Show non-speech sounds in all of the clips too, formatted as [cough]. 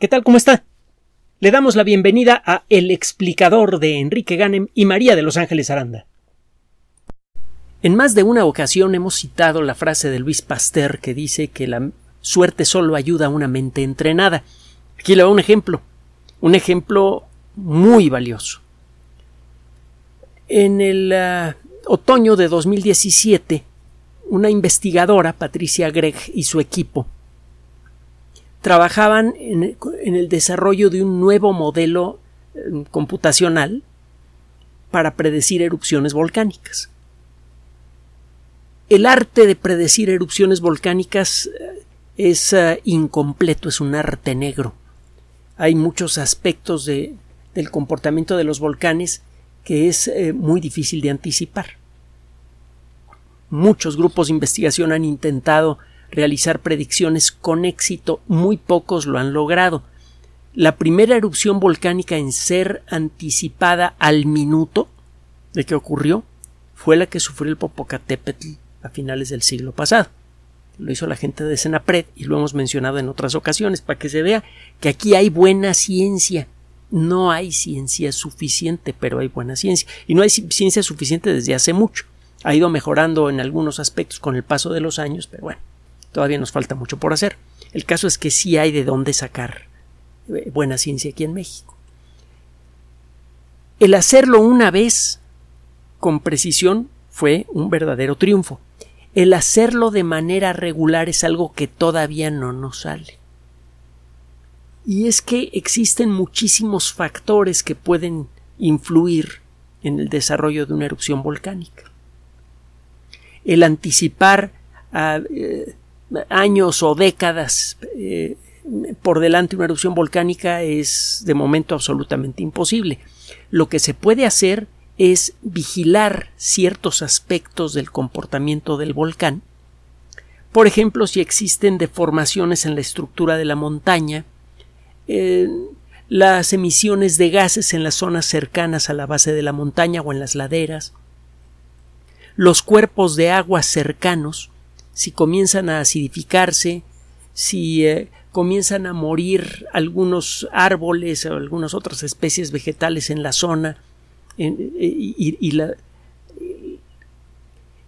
¿Qué tal? ¿Cómo está? Le damos la bienvenida a El explicador de Enrique Ganem y María de Los Ángeles Aranda. En más de una ocasión hemos citado la frase de Luis Pasteur que dice que la suerte solo ayuda a una mente entrenada. Aquí le va un ejemplo, un ejemplo muy valioso. En el uh, otoño de 2017, una investigadora, Patricia Gregg, y su equipo trabajaban en, el desarrollo de un nuevo modelo eh, computacional para predecir erupciones volcánicas. El arte de predecir erupciones volcánicas eh, es eh, incompleto, es un arte negro. Hay muchos aspectos de, del comportamiento de los volcanes que es muy difícil de anticipar. Muchos grupos de investigación han intentado realizar predicciones con éxito, muy pocos lo han logrado. La primera erupción volcánica en ser anticipada al minuto de que ocurrió fue la que sufrió el Popocatépetl a finales del siglo pasado. Lo hizo la gente de Senapred y lo hemos mencionado en otras ocasiones para que se vea que aquí hay buena ciencia. No hay ciencia suficiente, pero hay buena ciencia. Y no hay ciencia suficiente desde hace mucho. Ha ido mejorando en algunos aspectos con el paso de los años, pero bueno. Todavía nos falta mucho por hacer. El caso es que sí hay de dónde sacar eh, buena ciencia aquí en México. El hacerlo una vez con precisión fue un verdadero triunfo. El hacerlo de manera regular es algo que todavía no nos sale. Y es que existen muchísimos factores que pueden influir en el desarrollo de una erupción volcánica. El anticipar a, eh, años o décadas eh, por delante una erupción volcánica es de momento absolutamente imposible. Lo que se puede hacer es vigilar ciertos aspectos del comportamiento del volcán. Por ejemplo, si existen deformaciones en la estructura de la montaña, las emisiones de gases en las zonas cercanas a la base de la montaña o en las laderas, los cuerpos de agua cercanos, si comienzan a acidificarse, si eh, comienzan a morir algunos árboles o algunas otras especies vegetales en la zona y,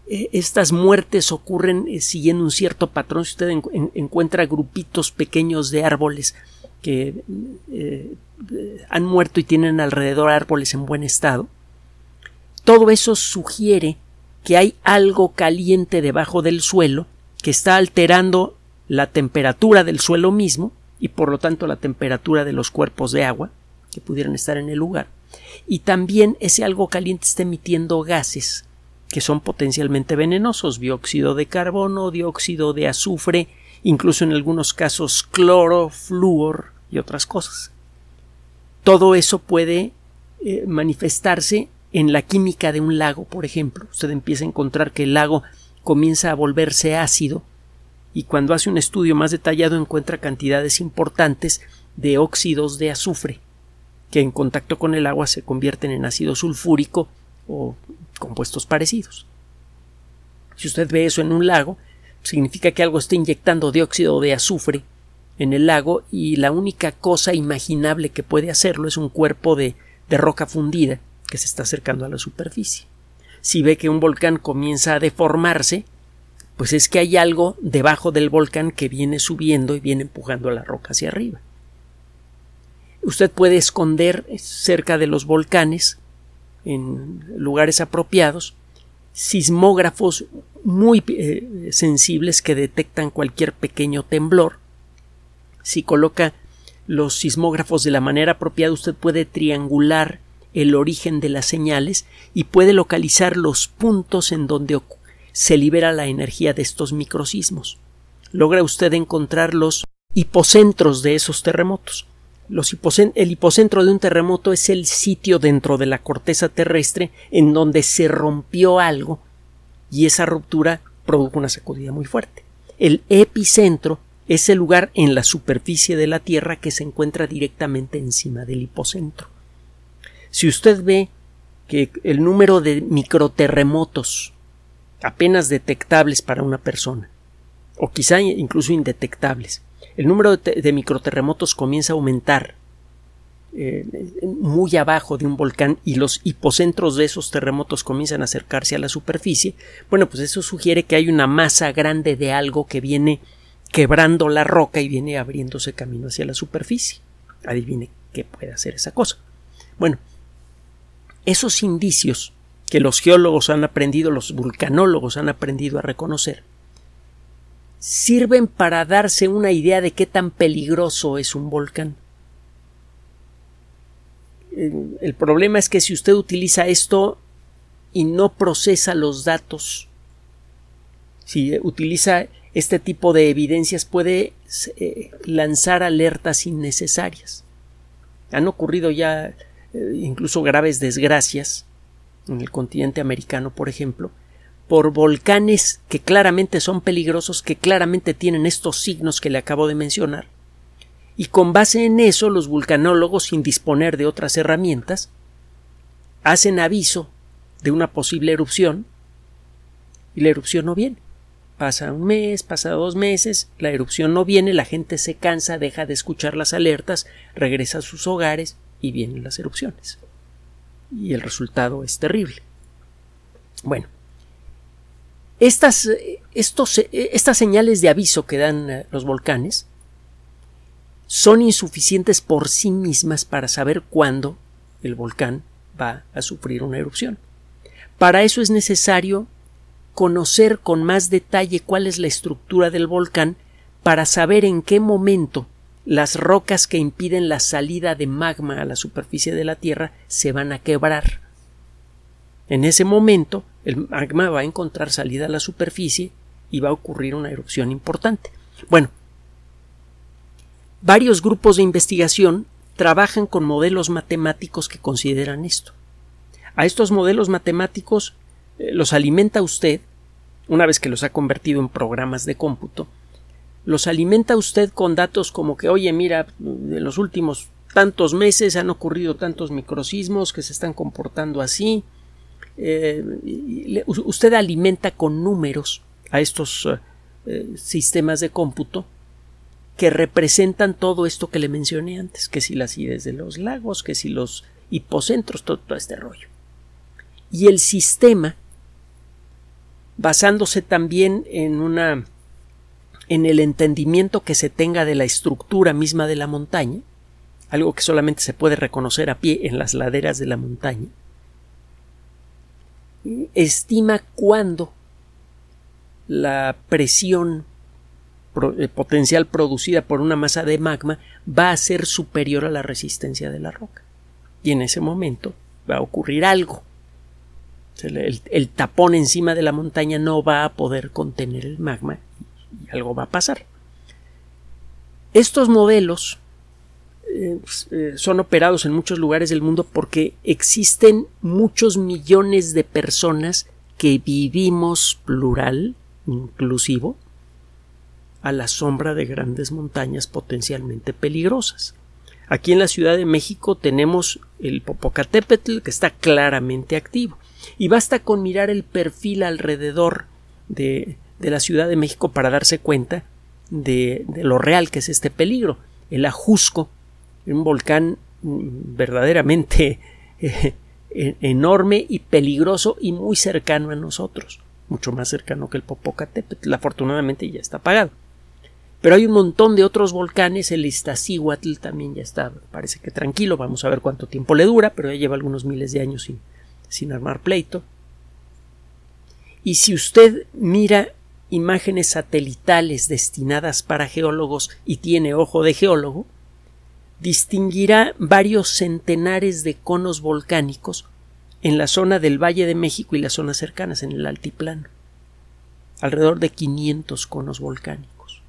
eh, estas muertes ocurren eh, siguiendo un cierto patrón. Si usted encuentra grupitos pequeños de árboles que han muerto y tienen alrededor árboles en buen estado, todo eso sugiere que hay algo caliente debajo del suelo que está alterando la temperatura del suelo mismo y por lo tanto la temperatura de los cuerpos de agua que pudieran estar en el lugar y también ese algo caliente está emitiendo gases que son potencialmente venenosos dióxido de carbono, dióxido de azufre, incluso en algunos casos cloro, flúor y otras cosas. Todo eso puede eh, manifestarse en la química de un lago, por ejemplo, usted empieza a encontrar que el lago comienza a volverse ácido y cuando hace un estudio más detallado encuentra cantidades importantes de óxidos de azufre que en contacto con el agua se convierten en ácido sulfúrico o compuestos parecidos. Si usted ve eso en un lago, significa que algo está inyectando dióxido de azufre en el lago y la única cosa imaginable que puede hacerlo es un cuerpo de, de roca fundida que se está acercando a la superficie. Si ve que un volcán comienza a deformarse, pues es que hay algo debajo del volcán que viene subiendo y viene empujando a la roca hacia arriba. Usted puede esconder cerca de los volcanes, en lugares apropiados, sismógrafos muy eh, sensibles que detectan cualquier pequeño temblor. Si coloca los sismógrafos de la manera apropiada, usted puede triangular el origen de las señales y puede localizar los puntos en donde se libera la energía de estos microsismos. Logra usted encontrar los hipocentros de esos terremotos. el hipocentro de un terremoto es el sitio dentro de la corteza terrestre en donde se rompió algo y esa ruptura produjo una sacudida muy fuerte. El epicentro es el lugar en la superficie de la Tierra que se encuentra directamente encima del hipocentro. Si usted ve que el número de microterremotos apenas detectables para una persona, o quizá incluso indetectables, el número de, microterremotos comienza a aumentar eh, muy abajo de un volcán y los hipocentros de esos terremotos comienzan a acercarse a la superficie, bueno, pues eso sugiere que hay una masa grande de algo que viene quebrando la roca y viene abriéndose camino hacia la superficie. Adivine qué puede hacer esa cosa. Bueno, esos indicios que los geólogos han aprendido, los vulcanólogos han aprendido a reconocer, sirven para darse una idea de qué tan peligroso es un volcán. El problema es que si usted utiliza esto y no procesa los datos, si utiliza este tipo de evidencias puede eh, lanzar alertas innecesarias. Han ocurrido ya eh, incluso graves desgracias en el continente americano, por ejemplo, por volcanes que claramente son peligrosos, que claramente tienen estos signos que le acabo de mencionar. Y con base en eso, los vulcanólogos, sin disponer de otras herramientas, hacen aviso de una posible erupción y la erupción no viene. Pasa un mes, pasa dos meses, la erupción no viene, la gente se cansa, deja de escuchar las alertas, regresa a sus hogares y vienen las erupciones. Y el resultado es terrible. Bueno, estas, estos, estas señales de aviso que dan eh, los volcanes son insuficientes por sí mismas para saber cuándo el volcán va a sufrir una erupción. Para eso es necesario conocer con más detalle cuál es la estructura del volcán para saber en qué momento las rocas que impiden la salida de magma a la superficie de la Tierra se van a quebrar. En ese momento, el magma va a encontrar salida a la superficie y va a ocurrir una erupción importante. Bueno, varios grupos de investigación trabajan con modelos matemáticos que consideran esto. A estos modelos matemáticos eh, los alimenta usted, una vez que los ha convertido en programas de cómputo, los alimenta usted con datos como que, oye, mira, en los últimos tantos meses han ocurrido tantos microsismos que se están comportando así. Eh, usted alimenta con números a estos eh, sistemas de cómputo que representan todo esto que le mencioné antes, que si las acidez de los lagos, que si los hipocentros, todo este rollo. Y el sistema, basándose también en una en el entendimiento que se tenga de la estructura misma de la montaña, algo que solamente se puede reconocer a pie en las laderas de la montaña, estima cuándo la presión eh, potencial producida por una masa de magma va a ser superior a la resistencia de la roca. Y en ese momento va a ocurrir algo. El, el tapón encima de la montaña no va a poder contener el magma y algo va a pasar. Estos modelos eh, pues, eh, son operados en muchos lugares del mundo porque existen muchos millones de personas que vivimos plural, inclusivo, a la sombra de grandes montañas potencialmente peligrosas. Aquí en la Ciudad de México tenemos el Popocatépetl que está claramente activo y basta con mirar el perfil alrededor de de la Ciudad de México para darse cuenta de, lo real que es este peligro. El Ajusco, un volcán mm, verdaderamente [laughs] eh, enorme y peligroso y muy cercano a nosotros, mucho más cercano que el Popocatépetl. Afortunadamente ya está apagado. Pero hay un montón de otros volcanes, el Iztaccíhuatl también ya está, parece que tranquilo, vamos a ver cuánto tiempo le dura, pero ya lleva algunos miles de años sin, sin armar pleito. Y si usted mira imágenes satelitales destinadas para geólogos y tiene ojo de geólogo, distinguirá varios centenares de conos volcánicos en la zona del Valle de México y las zonas cercanas en el altiplano. Alrededor de 500 conos volcánicos.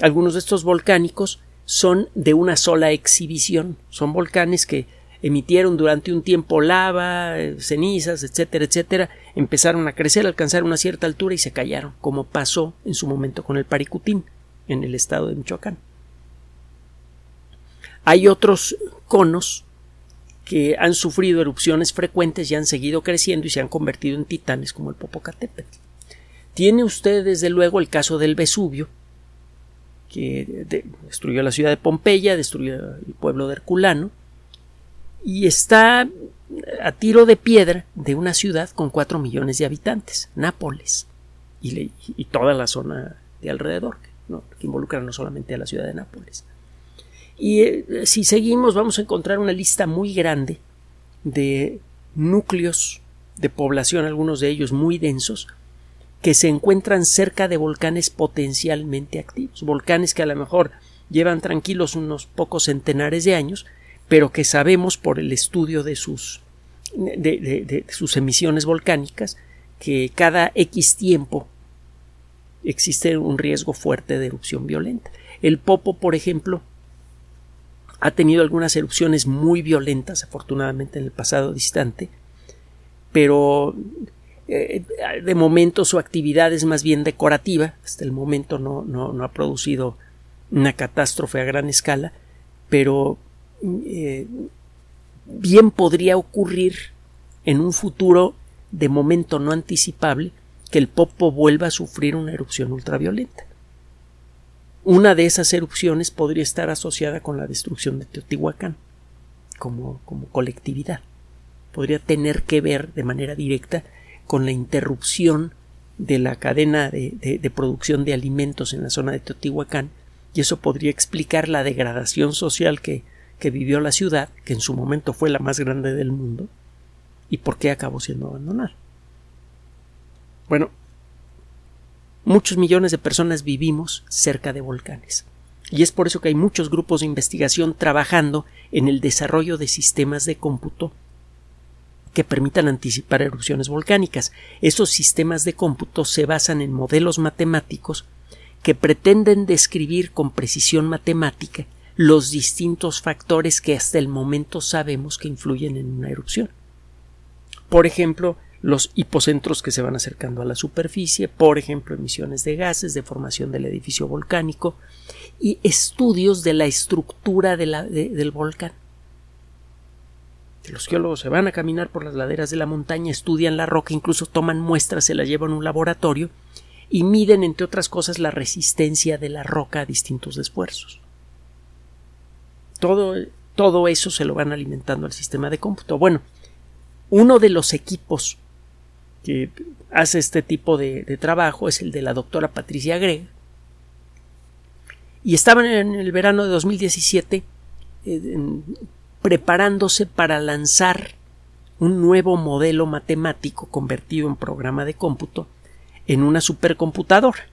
Algunos de estos volcánicos son de una sola exhibición, son volcanes que emitieron durante un tiempo lava, cenizas, etcétera, etcétera, empezaron a crecer, alcanzar una cierta altura y se callaron, como pasó en su momento con el Paricutín, en el estado de Michoacán. Hay otros conos que han sufrido erupciones frecuentes y han seguido creciendo y se han convertido en titanes como el Popocatépetl. Tiene usted desde luego el caso del Vesubio, que destruyó la ciudad de Pompeya, destruyó el pueblo de Herculano, y está a tiro de piedra de una ciudad con 4 millones de habitantes, Nápoles, y, toda la zona de alrededor, que involucra no solamente a la ciudad de Nápoles. Y eh, si seguimos vamos a encontrar una lista muy grande de núcleos de población, algunos de ellos muy densos, que se encuentran cerca de volcanes potencialmente activos, volcanes que a lo mejor llevan tranquilos unos pocos centenares de años, pero que sabemos por el estudio de sus, de, sus emisiones volcánicas que cada X tiempo existe un riesgo fuerte de erupción violenta. El Popo, por ejemplo, ha tenido algunas erupciones muy violentas, afortunadamente en el pasado distante, pero eh, de momento su actividad es más bien decorativa, hasta el momento no, no, ha producido una catástrofe a gran escala, pero eh, bien podría ocurrir en un futuro de momento no anticipable que el Popo vuelva a sufrir una erupción ultraviolenta. Una de esas erupciones podría estar asociada con la destrucción de Teotihuacán como, como colectividad. Podría tener que ver de manera directa con la interrupción de la cadena de, producción de alimentos en la zona de Teotihuacán y eso podría explicar la degradación social que, que vivió la ciudad, que en su momento fue la más grande del mundo, y por qué acabó siendo abandonada. Bueno, muchos millones de personas vivimos cerca de volcanes. Y es por eso que hay muchos grupos de investigación trabajando en el desarrollo de sistemas de cómputo que permitan anticipar erupciones volcánicas. Esos sistemas de cómputo se basan en modelos matemáticos que pretenden describir con precisión matemática los distintos factores que hasta el momento sabemos que influyen en una erupción. Por ejemplo, los hipocentros que se van acercando a la superficie, por ejemplo, emisiones de gases, deformación del edificio volcánico y estudios de la estructura del volcán. Los geólogos se van a caminar por las laderas de la montaña, estudian la roca, incluso toman muestras, se la llevan a un laboratorio y miden, entre otras cosas, la resistencia de la roca a distintos esfuerzos. Todo, todo eso se lo van alimentando al sistema de cómputo. Bueno, uno de los equipos que hace este tipo de, trabajo es el de la doctora Patricia Gregg. Y estaban en el verano de 2017 preparándose para lanzar un nuevo modelo matemático convertido en programa de cómputo en una supercomputadora.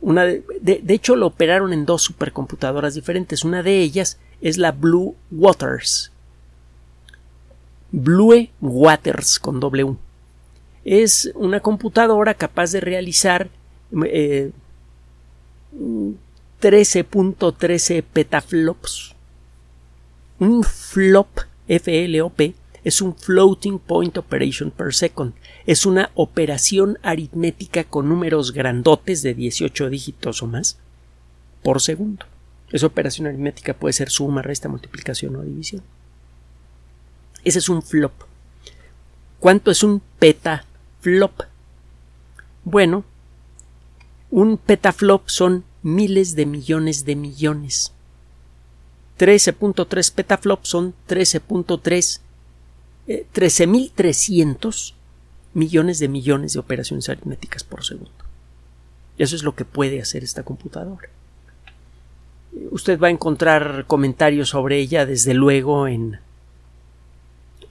Una de, de, hecho, lo operaron en dos supercomputadoras diferentes. Una de ellas es la Blue Waters. Blue Waters con W. Es una computadora capaz de realizar 13.13 eh, petaflops un flop, FLOP, es un floating point operation per second. Es una operación aritmética con números grandotes de 18 dígitos o más por segundo. Esa operación aritmética puede ser suma, resta, multiplicación o división. Ese es un flop. ¿Cuánto es un petaflop? Bueno, un petaflop son miles de millones de millones. 13.3 petaflops son 13.3 13.300 eh, millones de millones de operaciones aritméticas por segundo. Eso es lo que puede hacer esta computadora. Usted va a encontrar comentarios sobre ella, desde luego, en,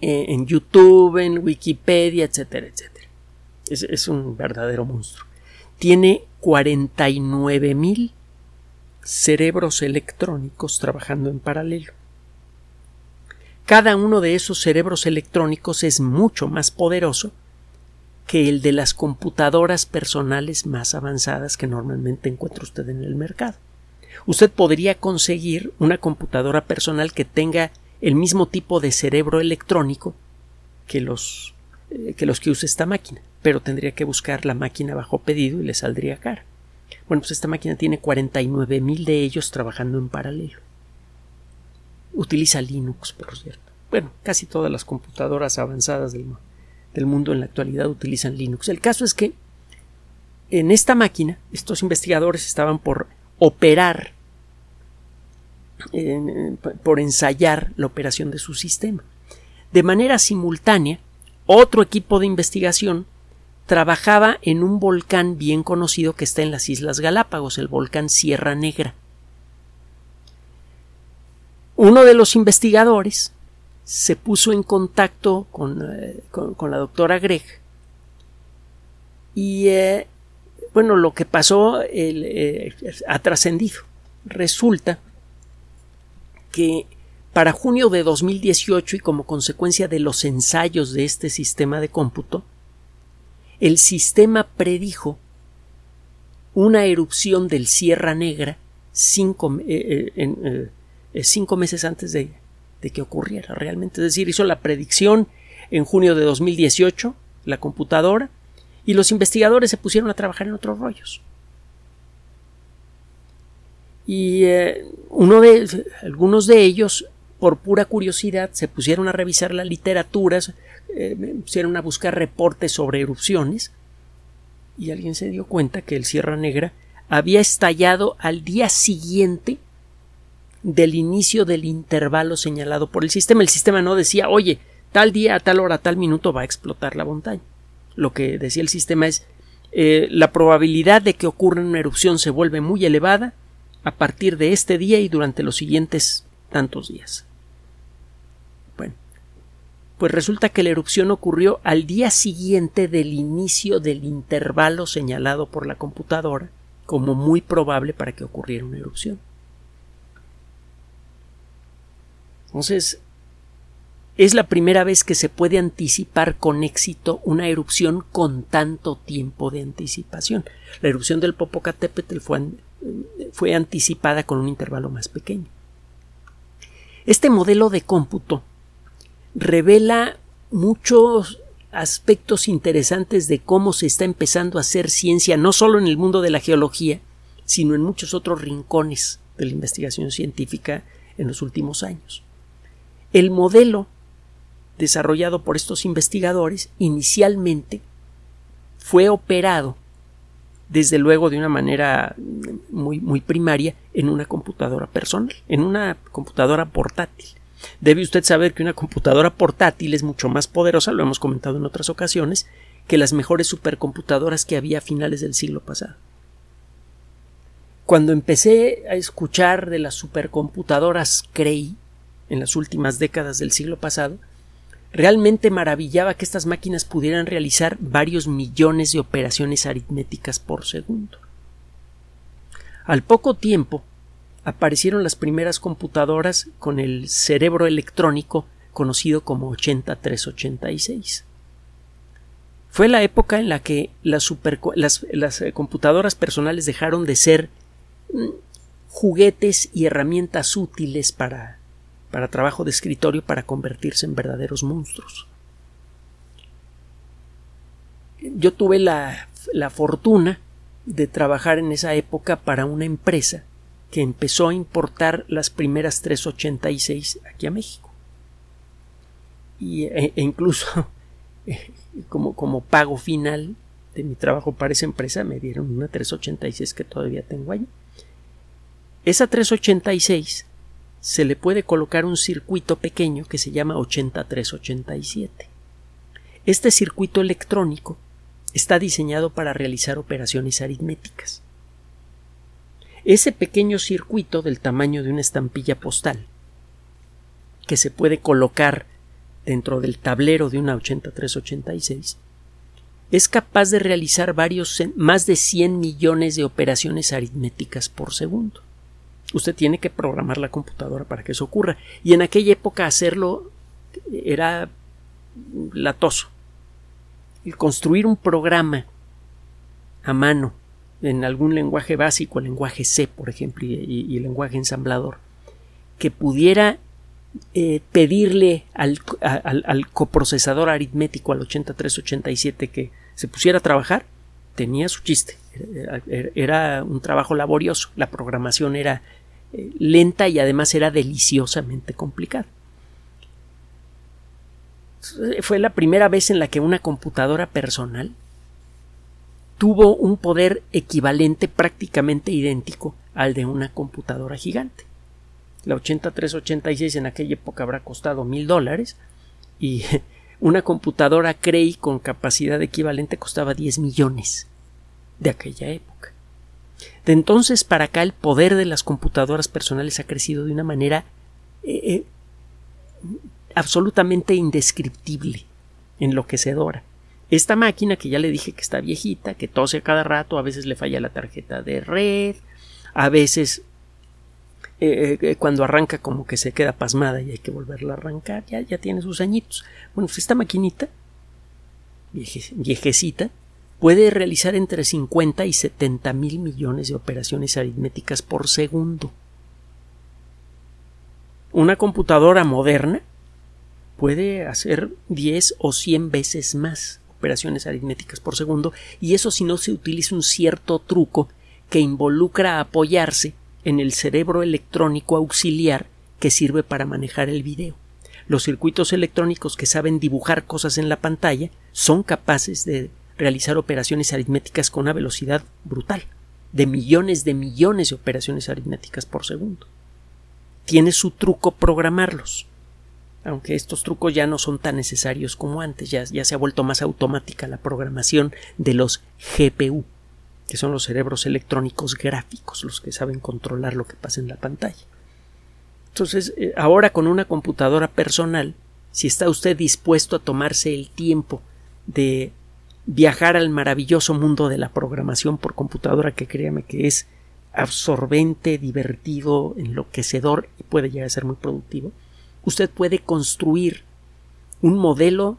en YouTube, en Wikipedia, etcétera, etcétera. Es, es un verdadero monstruo. Tiene 49.000 cerebros electrónicos trabajando en paralelo. Cada uno de esos cerebros electrónicos es mucho más poderoso que el de las computadoras personales más avanzadas que normalmente encuentra usted en el mercado. Usted podría conseguir una computadora personal que tenga el mismo tipo de cerebro electrónico que los, eh, que los usa esta máquina, pero tendría que buscar la máquina bajo pedido y le saldría cara. Bueno, pues esta máquina tiene 49.000 de ellos trabajando en paralelo. Utiliza Linux, por cierto. Bueno, casi todas las computadoras avanzadas del, mundo en la actualidad utilizan Linux. El caso es que en esta máquina, estos investigadores estaban por operar, por ensayar la operación de su sistema. De manera simultánea, otro equipo de investigación trabajaba en un volcán bien conocido que está en las Islas Galápagos, el volcán Sierra Negra. Uno de los investigadores se puso en contacto con, eh, la doctora Greg y eh, bueno, lo que pasó eh, ha trascendido. Resulta que para junio de 2018 y como consecuencia de los ensayos de este sistema de cómputo, el sistema predijo una erupción del Sierra Negra cinco, cinco meses antes de, que ocurriera realmente. Es decir, hizo la predicción en junio de 2018, la computadora, y los investigadores se pusieron a trabajar en otros rollos. Y uno de, algunos de ellos, por pura curiosidad, se pusieron a revisar la literatura, eh, pusieron a buscar reportes sobre erupciones y alguien se dio cuenta que el Sierra Negra había estallado al día siguiente del inicio del intervalo señalado por el sistema. El sistema no decía, oye, tal día, a tal hora, a tal minuto va a explotar la montaña. Lo que decía el sistema es, eh, la probabilidad de que ocurra una erupción se vuelve muy elevada a partir de este día y durante los siguientes tantos días. Pues resulta que la erupción ocurrió al día siguiente del inicio del intervalo señalado por la computadora como muy probable para que ocurriera una erupción. Entonces, es la primera vez que se puede anticipar con éxito una erupción con tanto tiempo de anticipación. La erupción del Popocatépetl fue, fue anticipada con un intervalo más pequeño. Este modelo de cómputo revela muchos aspectos interesantes de cómo se está empezando a hacer ciencia, no solo en el mundo de la geología, sino en muchos otros rincones de la investigación científica en los últimos años. El modelo desarrollado por estos investigadores inicialmente fue operado desde luego de una manera muy, muy primaria en una computadora personal, en una computadora portátil. Debe usted saber que una computadora portátil es mucho más poderosa, lo hemos comentado en otras ocasiones, que las mejores supercomputadoras que había a finales del siglo pasado. Cuando empecé a escuchar de las supercomputadoras Cray en las últimas décadas del siglo pasado, realmente maravillaba que estas máquinas pudieran realizar varios millones de operaciones aritméticas por segundo. Al poco tiempo, aparecieron las primeras computadoras con el cerebro electrónico conocido como 8386. Fue la época en la que las, las, eh, computadoras personales dejaron de ser mm, juguetes y herramientas útiles para, para trabajo de escritorio para convertirse en verdaderos monstruos. Yo tuve la, la fortuna de trabajar en esa época para una empresa que empezó a importar las primeras 386 aquí a México. Y, e, e incluso [laughs] como, como pago final de mi trabajo para esa empresa me dieron una 386 que todavía tengo ahí. Esa 386 se le puede colocar un circuito pequeño que se llama 8387. Este circuito electrónico está diseñado para realizar operaciones aritméticas. Ese pequeño circuito del tamaño de una estampilla postal que se puede colocar dentro del tablero de una 8386 es capaz de realizar varios más de 100 millones de operaciones aritméticas por segundo. Usted tiene que programar la computadora para que eso ocurra y en aquella época hacerlo era latoso. Construir un programa a mano en algún lenguaje básico, el lenguaje C, por ejemplo, y, el lenguaje ensamblador, que pudiera eh, pedirle al, coprocesador aritmético, al 8387, que se pusiera a trabajar, tenía su chiste. Era, un trabajo laborioso, la programación era eh, lenta y además era deliciosamente complicada. Fue la primera vez en la que una computadora personal tuvo un poder equivalente prácticamente idéntico al de una computadora gigante. La 8386 en aquella época habrá costado mil dólares y [laughs] una computadora Cray con capacidad equivalente costaba 10 millones de aquella época. De entonces para acá el poder de las computadoras personales ha crecido de una manera eh, eh, absolutamente indescriptible, enloquecedora. Esta máquina que ya le dije que está viejita, que tose a cada rato, a veces le falla la tarjeta de red, a veces eh, cuando arranca como que se queda pasmada y hay que volverla a arrancar, ya, ya tiene sus añitos. Bueno, pues esta maquinita, viejecita, puede realizar entre 50 y 70 mil millones de operaciones aritméticas por segundo. Una computadora moderna puede hacer 10 o 100 veces más operaciones aritméticas por segundo y eso si no se utiliza un cierto truco que involucra apoyarse en el cerebro electrónico auxiliar que sirve para manejar el video. Los circuitos electrónicos que saben dibujar cosas en la pantalla son capaces de realizar operaciones aritméticas con una velocidad brutal, de millones de millones de operaciones aritméticas por segundo. Tiene su truco programarlos, aunque estos trucos ya no son tan necesarios como antes, ya, ya se ha vuelto más automática la programación de los GPU, que son los cerebros electrónicos gráficos, los que saben controlar lo que pasa en la pantalla. Entonces, eh, ahora con una computadora personal, si está usted dispuesto a tomarse el tiempo de viajar al maravilloso mundo de la programación por computadora que créame que es absorbente, divertido, enloquecedor y puede llegar a ser muy productivo, usted puede construir un modelo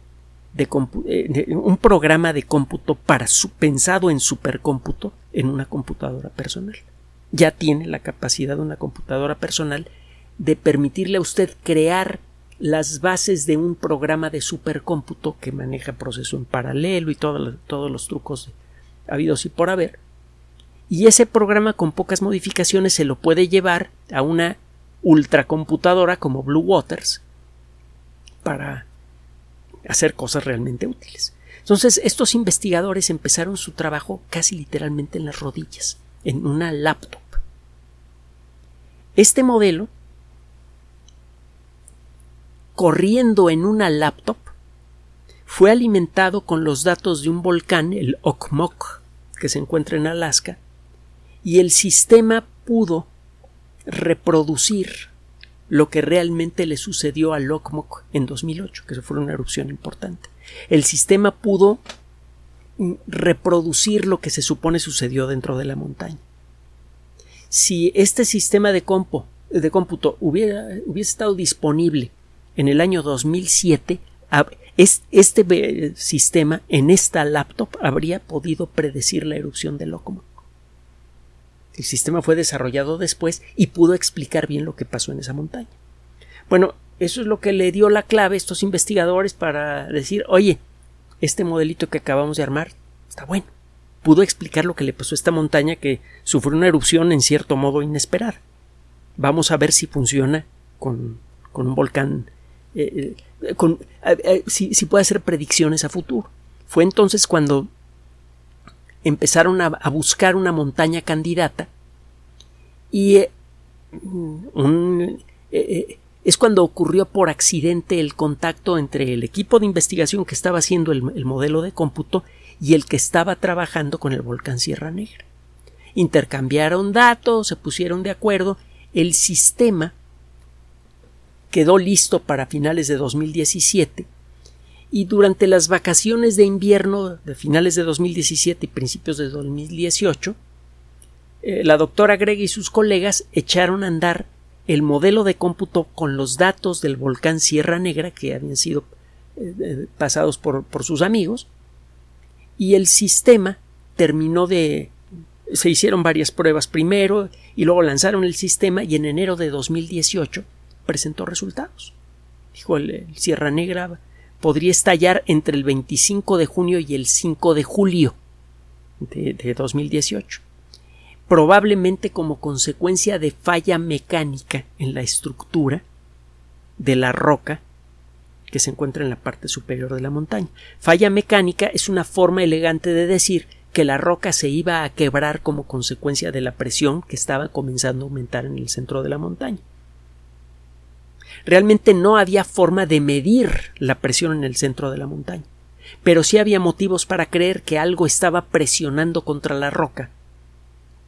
de, eh, un programa de cómputo para su, pensado en supercómputo en una computadora personal. Ya tiene la capacidad de una computadora personal de permitirle a usted crear las bases de un programa de supercómputo que maneja proceso en paralelo y todos los trucos habidos y por haber. Y ese programa con pocas modificaciones se lo puede llevar a una ultracomputadora como Blue Waters para hacer cosas realmente útiles. Entonces, estos investigadores empezaron su trabajo casi literalmente en las rodillas, en una laptop. Este modelo corriendo en una laptop fue alimentado con los datos de un volcán, el Okmok, que se encuentra en Alaska, y el sistema pudo reproducir lo que realmente le sucedió al Okmok en 2008, que fue una erupción importante. El sistema pudo reproducir lo que se supone sucedió dentro de la montaña. Si este sistema de, de cómputo hubiera, hubiese estado disponible en el año 2007 este sistema en esta laptop habría podido predecir la erupción del Locomoc. El sistema fue desarrollado después y pudo explicar bien lo que pasó en esa montaña. Bueno, eso es lo que le dio la clave a estos investigadores para decir, oye, este modelito que acabamos de armar está bueno. Pudo explicar lo que le pasó a esta montaña que sufrió una erupción en cierto modo inesperada. Vamos a ver si funciona con un volcán eh, eh, con, si, puede hacer predicciones a futuro. Fue entonces cuando empezaron a, buscar una montaña candidata y eh, es cuando ocurrió por accidente el contacto entre el equipo de investigación que estaba haciendo el, el modelo de cómputo y el que estaba trabajando con el volcán Sierra Negra. Intercambiaron datos, se pusieron de acuerdo, el sistema quedó listo para finales de 2017 y durante las vacaciones de invierno de finales de 2017 y principios de 2018, eh, la doctora Greg y sus colegas echaron a andar el modelo de cómputo con los datos del volcán Sierra Negra que habían sido eh, eh, pasados por, por sus amigos y el sistema terminó de se hicieron varias pruebas primero y luego lanzaron el sistema y en enero de 2018 presentó resultados. Dijo el, Sierra Negra podría estallar entre el 25 de junio y el 5 de julio de, de 2018 probablemente como consecuencia de falla mecánica en la estructura de la roca que se encuentra en la parte superior de la montaña. Falla mecánica es una forma elegante de decir que la roca se iba a quebrar como consecuencia de la presión que estaba comenzando a aumentar en el centro de la montaña. Realmente no había forma de medir la presión en el centro de la montaña, pero sí había motivos para creer que algo estaba presionando contra la roca,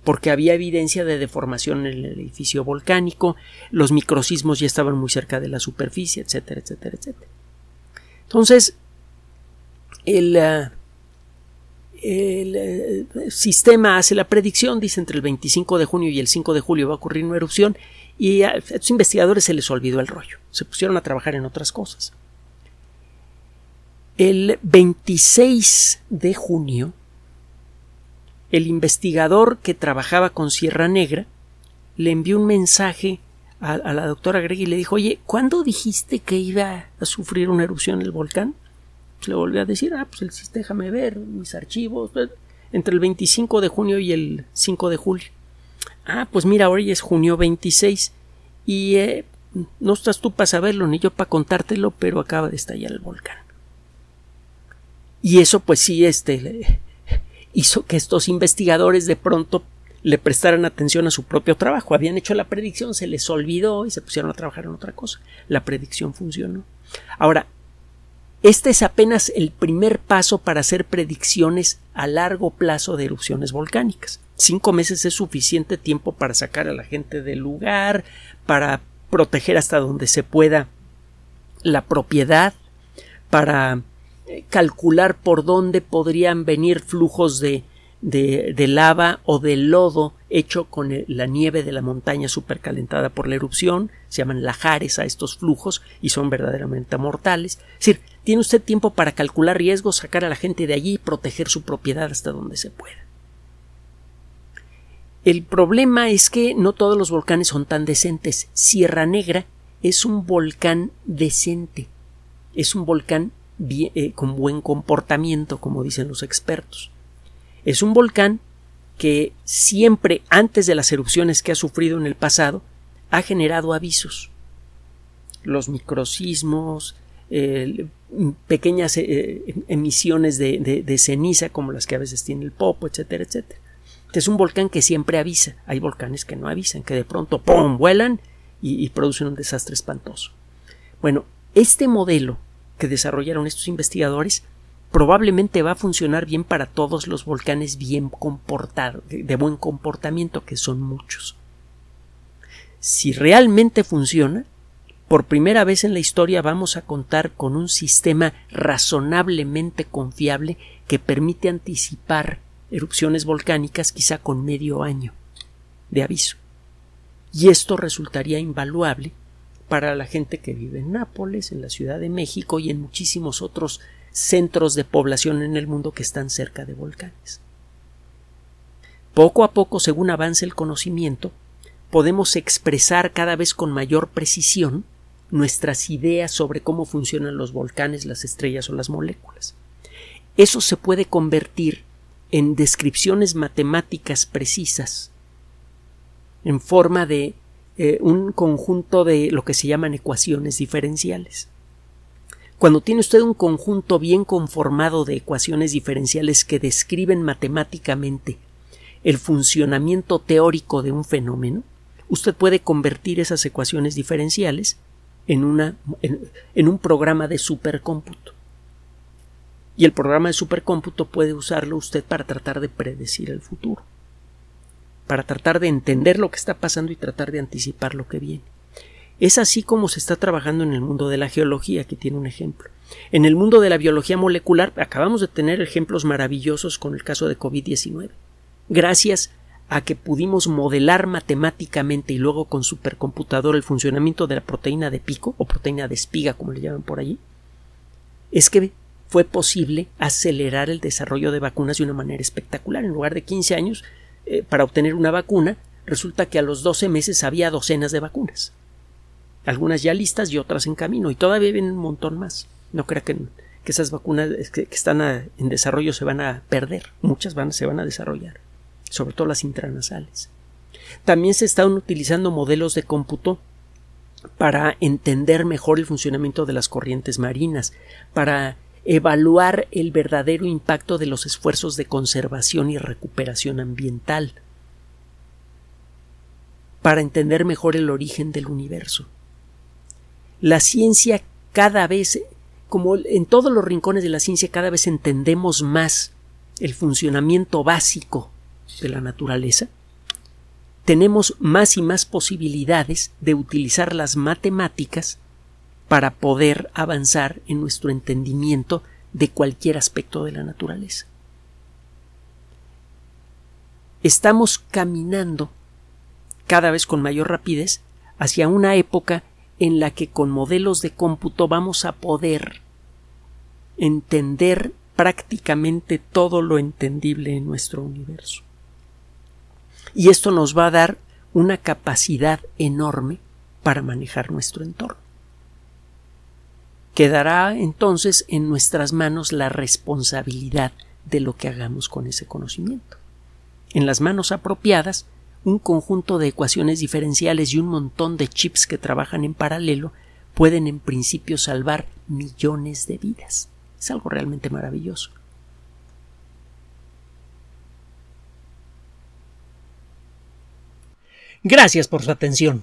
porque había evidencia de deformación en el edificio volcánico, los microsismos ya estaban muy cerca de la superficie, etcétera, etcétera, etcétera. Entonces, el, eh, el, eh, sistema hace la predicción, dice entre el 25 de junio y el 5 de julio va a ocurrir una erupción, y a estos investigadores se les olvidó el rollo, se pusieron a trabajar en otras cosas. El 26 de junio, el investigador que trabajaba con Sierra Negra le envió un mensaje a, la doctora Greg y le dijo, oye, ¿cuándo dijiste que iba a sufrir una erupción el volcán? Pues le volvió a decir, ah, pues el, déjame ver mis archivos, entre el 25 de junio y el 5 de julio. Ah, pues mira, hoy es junio 26 y eh, no estás tú para saberlo ni yo para contártelo, pero acaba de estallar el volcán. Y eso pues sí, este [laughs] hizo que estos investigadores de pronto le prestaran atención a su propio trabajo. Habían hecho la predicción, se les olvidó y se pusieron a trabajar en otra cosa. La predicción funcionó. Ahora, este es apenas el primer paso para hacer predicciones a largo plazo de erupciones volcánicas. Cinco meses es suficiente tiempo para sacar a la gente del lugar, para proteger hasta donde se pueda la propiedad, para eh, calcular por dónde podrían venir flujos de, de, lava o de lodo hecho con la nieve de la montaña supercalentada por la erupción, se llaman lajares a estos flujos y son verdaderamente mortales. Es decir, tiene usted tiempo para calcular riesgos, sacar a la gente de allí y proteger su propiedad hasta donde se pueda. El problema es que no todos los volcanes son tan decentes. Sierra Negra es un volcán decente, es un volcán eh, con buen comportamiento, como dicen los expertos. Es un volcán que siempre, antes de las erupciones que ha sufrido en el pasado, ha generado avisos. Los microsismos, pequeñas eh, emisiones de, ceniza como las que a veces tiene el Popo, etcétera, etcétera. Es un volcán que siempre avisa. Hay volcanes que no avisan, que de pronto ¡pum! vuelan y, y producen un desastre espantoso. Bueno, este modelo que desarrollaron estos investigadores probablemente va a funcionar bien para todos los volcanes bien comportados, de buen comportamiento, que son muchos. Si realmente funciona, por primera vez en la historia vamos a contar con un sistema razonablemente confiable que permite anticipar erupciones volcánicas quizá con medio año de aviso. Y esto resultaría invaluable para la gente que vive en Nápoles, en la Ciudad de México y en muchísimos otros centros de población en el mundo que están cerca de volcanes. Poco a poco, según avance el conocimiento, podemos expresar cada vez con mayor precisión nuestras ideas sobre cómo funcionan los volcanes, las estrellas o las moléculas. Eso se puede convertir en descripciones matemáticas precisas en forma de eh, un conjunto de lo que se llaman ecuaciones diferenciales. Cuando tiene usted un conjunto bien conformado de ecuaciones diferenciales que describen matemáticamente el funcionamiento teórico de un fenómeno, usted puede convertir esas ecuaciones diferenciales en, una, en un programa de supercómputo. Y el programa de supercómputo puede usarlo usted para tratar de predecir el futuro, para tratar de entender lo que está pasando y tratar de anticipar lo que viene. Es así como se está trabajando en el mundo de la geología, que tiene un ejemplo. En el mundo de la biología molecular acabamos de tener ejemplos maravillosos con el caso de COVID-19. Gracias a que pudimos modelar matemáticamente y luego con supercomputador el funcionamiento de la proteína de pico o proteína de espiga, como le llaman por allí, es que fue posible acelerar el desarrollo de vacunas de una manera espectacular. En lugar de 15 años eh, para obtener una vacuna, resulta que a los 12 meses había docenas de vacunas. Algunas ya listas y otras en camino, y todavía vienen un montón más. No crea que, esas vacunas que, están en desarrollo se van a perder. Muchas van, se van a desarrollar, sobre todo las intranasales. También se están utilizando modelos de cómputo para entender mejor el funcionamiento de las corrientes marinas, para evaluar el verdadero impacto de los esfuerzos de conservación y recuperación ambiental, para entender mejor el origen del universo. La ciencia cada vez, como en todos los rincones de la ciencia, cada vez entendemos más el funcionamiento básico de la naturaleza, tenemos más y más posibilidades de utilizar las matemáticas para poder avanzar en nuestro entendimiento de cualquier aspecto de la naturaleza. Estamos caminando cada vez con mayor rapidez hacia una época en la que con modelos de cómputo vamos a poder entender prácticamente todo lo entendible en nuestro universo. Y esto nos va a dar una capacidad enorme para manejar nuestro entorno. Quedará entonces en nuestras manos la responsabilidad de lo que hagamos con ese conocimiento. En las manos apropiadas, un conjunto de ecuaciones diferenciales y un montón de chips que trabajan en paralelo pueden en principio salvar millones de vidas. Es algo realmente maravilloso. Gracias por su atención.